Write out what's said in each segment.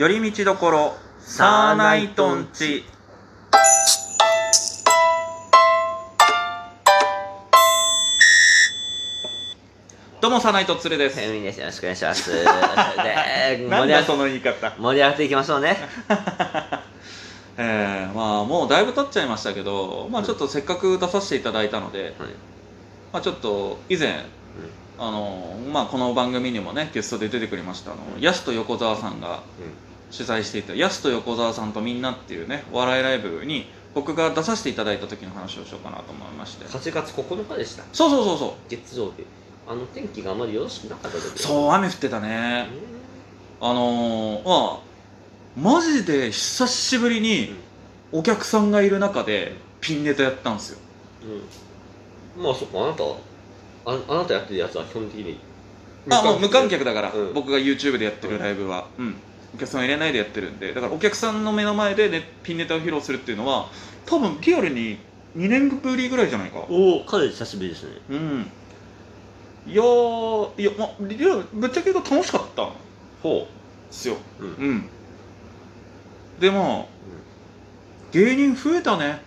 寄り道どころサーナイトンチ。どうもサーナイトツルです。フェミですよろしくお願いします。で盛なんだそり上がの言い方。盛り上がっていきましょうね。えー、まあもうだいぶ経っちゃいましたけどまあちょっとせっかく出させていただいたので、はい。まあちょっと以前あのまあこの番組にもねゲストで出てくれましたあのヤスと横澤さんが主催していた「ヤスと横澤さんとみんな」っていうねお笑いライブに僕が出させていただいた時の話をしようかなと思いまして。8月9日でした。そうそうそうそう。月曜日。あの天気があまりよろしくなかった時そう雨降ってたね。あのー、まあマジで久しぶりにお客さんがいる中でピンネタやったんですよ。うん、うん、まあそっかあなたああなたやってるやつは基本的にあもう無観客だから、うん。僕が YouTube でやってるライブは、うんお客さん入れないでやってるんでだからお客さんの目の前で、ね、ピンネタを披露するっていうのは多分リアルに2年ぶりぐらいじゃないか。おおかなり久しぶりですね。うん。いやーいや、ま、リアルぶっちゃけ言うと楽しかったんほですよ。う、うん。うん。でまあ芸人増えたね。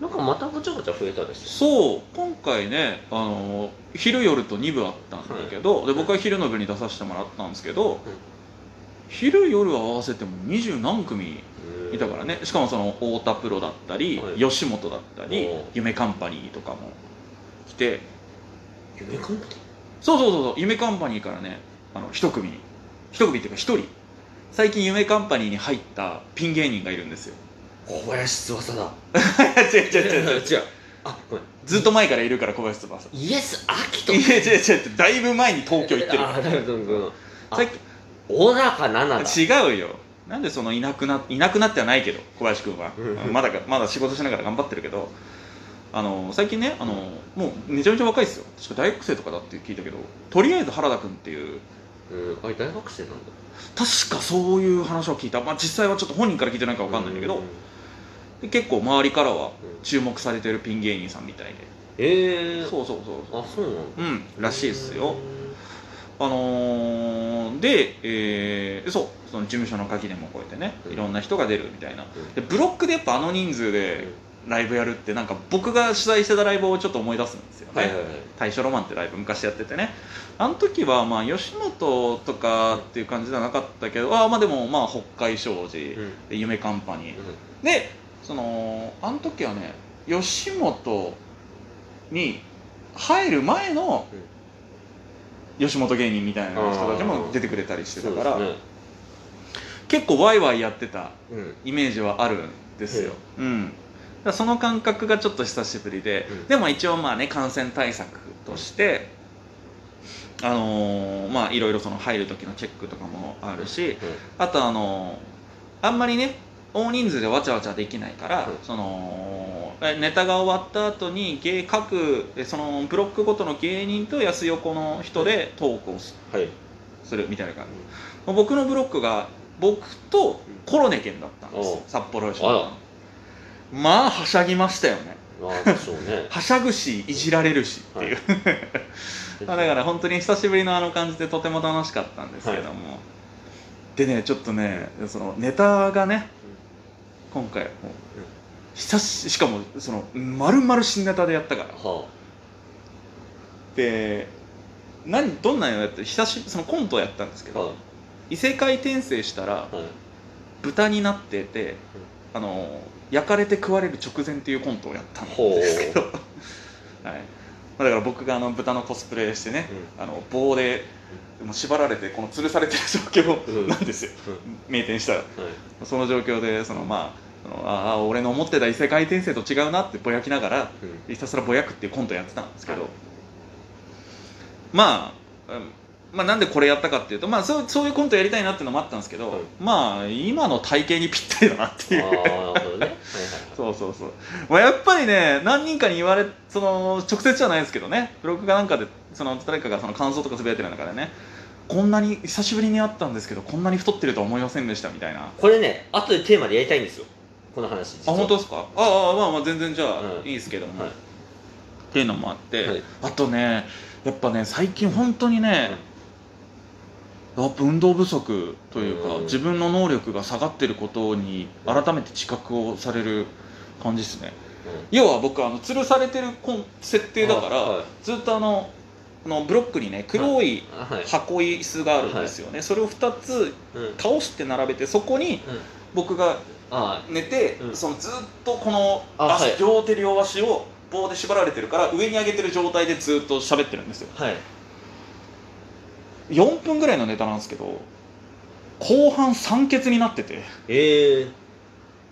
なんかまたごちゃごちゃ増えたですそう。今回ねあの昼夜と2部あったんだけど、で僕は昼の部に出させてもらったんですけど、昼夜合わせても二十何組いたからね。しかもその太田プロだったり、はい。吉本だったり夢カンパニーとかも来て。夢カンパニそうそうそうそう。夢カンパニーからねあの一組。一組っていうか一人。最近夢カンパニーに入ったピン芸人がいるんですよ。ー小林翼だ。違う違う違う違う。違う。あごめん。ずっと前からいるから小林翼。イエス・アキトいや違う違う違う。だいぶ前に東京行ってる。あなるほど。あ最近小高奈々だ違うよ。なんでそのいなくないなくなってはないけど小林君は。う んまだかまだ仕事しながら頑張ってるけど。あの最近ねあのもうめちゃめちゃ若いですよ。確か大学生とかだって聞いたけどとりあえず原田君っていう。うんあれ大学生なんだ。確かそういう話を聞いた、まあ、実際はちょっと本人から聞いてないか分かんないんだけど、で結構周りからは注目されてるピン芸人さんみたいで、ええー、そうそうそうそう。あそうなんだ。うんらしいですよ。あのー、で、えーそうその事務所の垣根も越えてねうん。いろんな人が出るみたいな。うん。でブロックでやっぱあの人数でライブやるってなんか僕が取材してたライブをちょっと思い出すんですよね、はいはいはい。大正ロマンってライブ昔やっててね。あの時はまあ吉本とかっていう感じではなかったけどあまあでもまあ北海商事、夢カンパニー、でそのあの時はね吉本に入る前の吉本芸人みたいな人たちも出てくれたりしてたから、ね。結構ワイワイやってたうん。イメージはあるんですよ、うん、だからその感覚がちょっと久しぶりで、うん。でも一応まあね感染対策として、あのーまあいろいろその入る時のチェックとかもあるし、あとあのーあんまりね大人数でわちゃわちゃできないから、うん。そのえネタが終わった後に芸各えそのブロックごとの芸人と安横の人でトークをするみたいな感じ、僕のブロックが僕とコロネ県だったんです。札幌吉あ本まあはしゃぎましたよね。はしゃぐしいじられるしっていう、まあだから本当に久しぶりのあの感じでとても楽しかったんですけども、でねちょっとねそのネタがね今回もう久ししかもその丸々新ネタでやったから。はで何どんなのやって久しそのコントをやったんですけど、あは異世界転生したらいはい。豚になってて、あの焼かれて食われる直前っていうコントをやったんですけど、はいまあ、だから僕があの豚のコスプレしてね、あの棒でもう縛られてこの吊るされてる状況なんですよ、名店したら。はい。その状況でそのまあそのああ俺の思ってた異世界転生と違うなってぼやきながらうん。ひたすらぼやくっていうコントやってたんですけど、まあ、うんまあなんでこれやったかっていうと、まあ、そうそういうコントやりたいなっていうのもあったんですけど、はい。まあ今の体型にぴったりだなっていうどね。はいはいそうそうそう、まあ、やっぱりね何人かに言われその直接じゃないですけどね。ブログかなんかでその誰かがその感想とかつぶやいてる中でね。こんなに久しぶりに会ったんですけどこんなに太ってるとは思いませんでしたみたいな。あこれね後でテーマでやりたいんですよ。この話実は。本当ですか？ああまあまあ全然じゃあ、うんいいですけども、はい。っていうのもあって、はい。あとねやっぱね最近本当にね、やっぱ運動不足というか、うん。自分の能力が下がってることに改めて知覚をされる感じですね。要は僕あの吊るされてる設定だから、あはい。ずっとあのあのブロックにね黒い箱椅子があるんですよね、それを2つうん。倒して並べてそこにうん。僕があ寝て、うん。そのずっとこの足、両手両足を棒で縛られてるから上に上げてる状態でずっと喋ってるんですよ。はい4分ぐらいのネタなんですけど後半酸欠になってて。ええ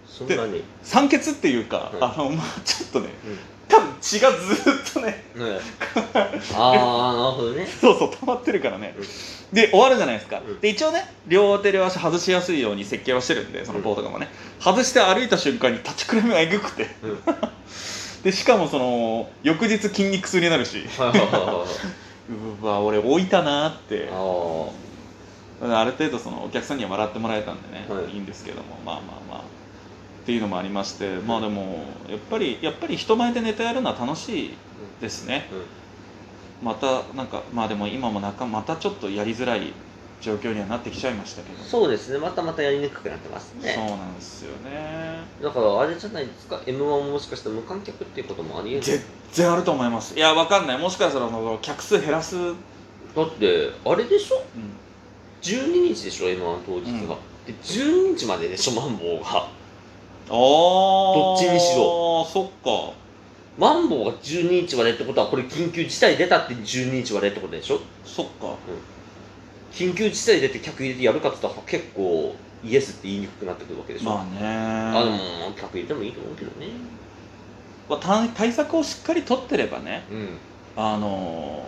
そんなに？酸欠っていうか、うん。あのまあちょっとねうん。多分血がずっとねね ああなるほどね。そうそう溜まってるからね、うん。で終わるじゃないですか、うん。で一応ね両手両足外しやすいように設計はしてるんでその棒とかもね、外して歩いた瞬間に立ちくらみがえぐくて。うん。でしかもその翌日筋肉痛になるしうわ俺置いたなーって。あある程度そのお客さんには笑ってもらえたんでね、はい。い、いんですけども。まあまあまあ。っていうのもありましてまあでもやっぱりやっぱり人前でネタやるのは楽しいですね。うん。またなんかまあでも今もなんかまたちょっとやりづらい状況にはなってきちゃいましたけど。そうですね。またまたやりにくくなってますそうねなんですよね。だからあれじゃないですか？m 1ももしかしたら無観客っていうこともありえる？全然あると思います。いやわかんない。もしかしたら客数減らす、うん、だってあれでしょ？12日でしょ？m 1当日が、で12日まででしょ？マンボウが。ああどっちにしろ。そっか。マンボウが12日までってことはこれ緊急事態出たって12日までってことでしょ？そっか緊急事態出て客入れてやるかって言ったら結構イエスって言いにくくなってくるわけでしょ、まあね。あでも客入れてもいいと思うけどね。まあ対対策をしっかり取ってればねうん。あの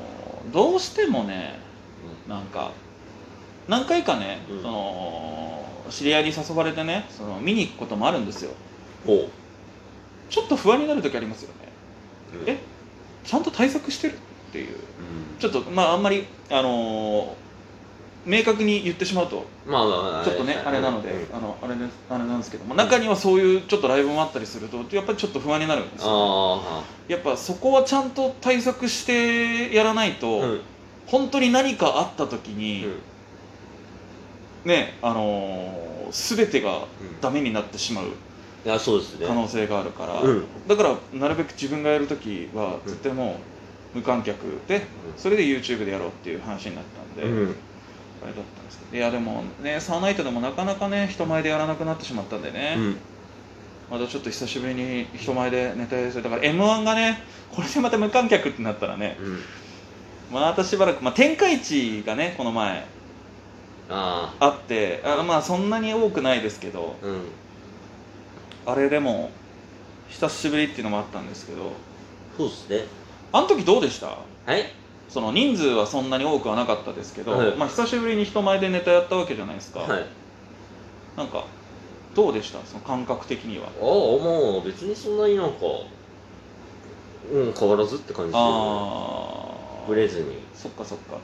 ーどうしてもねなんか何回かね、うん。その知り合いに誘われてねその見に行くこともあるんですよ。ほちょっと不安になる時ありますよね。うえ？ちゃんと対策してるっていう。うん。ちょっとまああんまりあのー明確に言ってしまうとまあまあまあちょっとねあれなので、うん。あのあれですあれなんですけども中にはそういうちょっとライブもあったりするとやっぱりちょっと不安になるんですよあやっぱそこはちゃんと対策してやらないと、あうん。本当に何かあった時うに、ん。ねあのー全てがダメになってしまういやそうですね。可能性があるから、うん。だからなるべく自分がやる時はうん。絶対もう無観客でそれで YouTube でやろうっていう話になったんで、うんあれだったんですけど。いやでもねサーナイトでもなかなかね人前でやらなくなってしまったんでね、うん。またちょっと久しぶりに人前でネタやりだから m 1がねこれでまた無観客ってなったらね。うん。またしばらく、まあ、天下一がねこの前ああってあまあそんなに多くないですけど。あうん。あれでも久しぶりっていうのもあったんですけど。そうですね。あの時どうでした？はいその人数はそんなに多くはなかったですけど、はい。まあ、久しぶりに人前でネタやったわけじゃないですか、はい。なんかどうでした？その感覚的には。ああもう別にそんなになんかうん変わらずって感じでああブレずに。そっかそっか。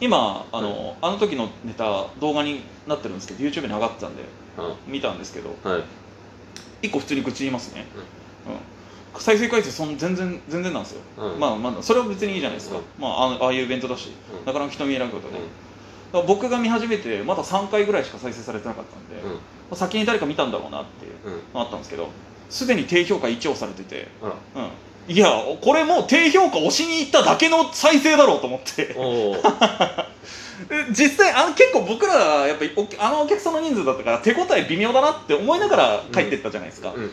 今あの,、あの時のネタ動画になってるんですけど YouTube に上がってたんであ見たんですけどはい。一個普通に口言いますね、うん再生回数そん全然全然なんですよ、うん。まあまあそれは別にいいじゃないですか、うん。まああのああいうイベントだし、うん。なかなか人見えなくことね、だから僕が見始めてまだ3回ぐらいしか再生されてなかったんで、うん。まあ先に誰か見たんだろうなっていううん。のあったんですけどすでに低評価1をされてて、いやこれもう低評価押しに行っただけの再生だろうと思って。実際あの結構僕らやっぱりおあのお客さんの人数だったから手応え微妙だなって思いながら帰ってったじゃないですか、うん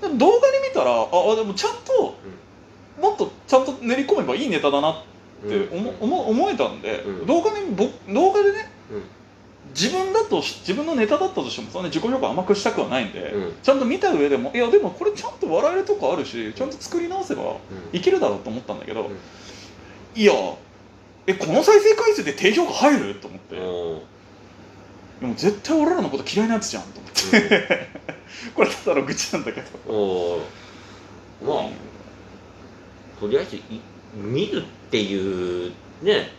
でも動画で見たらああでもちゃんと、もっとちゃんと練り込めばいいネタだなって思,、思思えたんで、うん。動画でぼ動画でねうん。自分だとし自分のネタだったとしてもそんな自己評価甘くしたくはないんで、うん。ちゃんと見た上でもいやでもこれちゃんと笑えるとこあるしちゃんと作り直せばいけるだろうと思ったんだけど、うん。いやえこの再生回数で低評価入る？と思って、うん。でも絶対俺らのこと嫌いなやつじゃんと思って、これただの愚痴なんだけど。おー。まあとりあえずい見るっていうね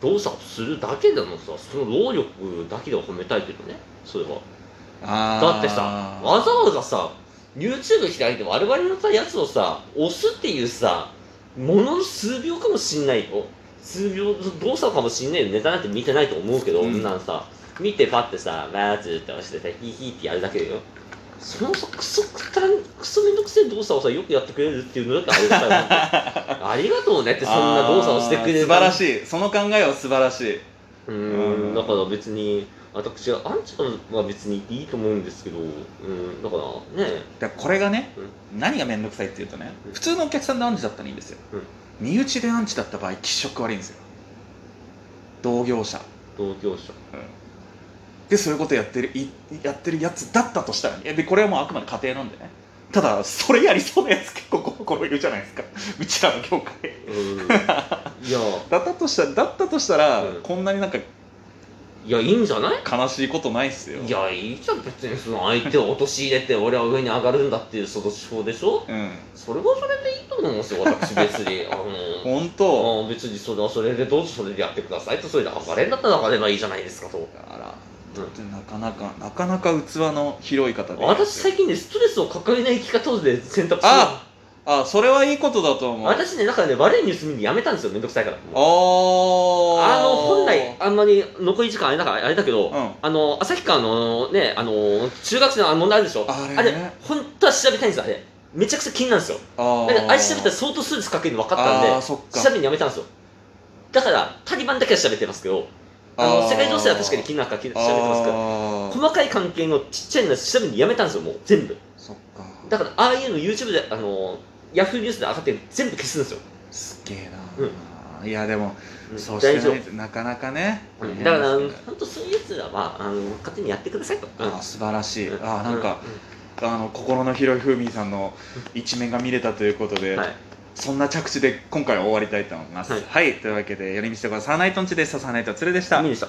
動作をするだけでもさその労力だけでは褒めたいけどねそれは。あだってさわざわざさ YouTube 開いて我々のさやつをさ押すっていうさものの数秒かもしんないよ。数秒動作かもしんねえよ。ネタなんて見てないと思うけど、うんなんさ見てパッてさバーツって押してさヒーヒーってやるだけでよ。そのさクソくたんクソめんどくせえ動作をさよくやってくれるっていうのだってありがたいもん ありがとうねってそんな動作をしてくれる。素晴らしい。その考えは素晴らしい。うんん。だから別に私はアンチは別にいいと思うんですけどうんだからね。だからこれがね、何が面倒くさいっていうとね、うん。普通のお客さんでアンチだったらいいんですよ、身内でアンチだった場合気色悪いんですよ。同業者。同業者でそういうことやってるいやってるやつだったとしたらね。でこれはもうあくまで家庭なんでね。ただそれやりそうなやつ結構ここいるじゃないですか。うちらの業界。うん。いや。だったとしたらだったとしたら、うん。こんなになんかいやいいんじゃない？悲しいことないっすよ。いやいいじゃん。別にその相手を陥れて俺は上に上がるんだっていうその手法でしょ？うん。それはそれでいいと思うんですよ私別に。あの本当。あ別にそれはそれでどうぞそれでやってくださいとそれで上がれんだったら上がればいいじゃないですかと。あらだってなかなかなかなか器の広い方で。私最近ねストレスを抱えない生き方で選択してる。ああそれはいいことだと思う。私ねだからね悪いニュース見るのやめたんですよめんどくさいから。ああーの本来あんまり残り時間あれだからあれだけど、うん。あの旭川のねあの中学生のあの問題あるでしょ。あれね。あれ本当は調べたいんですよあれ。めちゃくちゃ気になるんですよ。あー。だからあれ調べたら相当ストレスかけるの分かったんで調べるのやめたんですよ。だからタリバンだけは調べてますけどあの世界情勢は確かに気になるから調べてますけど細かい関係のちっちゃいの調べるのやめたんですよもう全部。そっか。だからああいうの YouTube であのヤフーニュースで上がって全部消すんですよ、すげえな、いやでもうん。そうしてないとなかなかね。夫、大変だから本当そういうやつらはあの勝手にやってくださいと、うん。あー素晴らしい、うん。あーなんか、あの心の広いふうみんさんの一面が見れたということで、はいそんな着地で今回は終わりたいと思います。ははいい、というわけで、寄り道ところサーナイトンチでした。サーナイトツルでした見。でした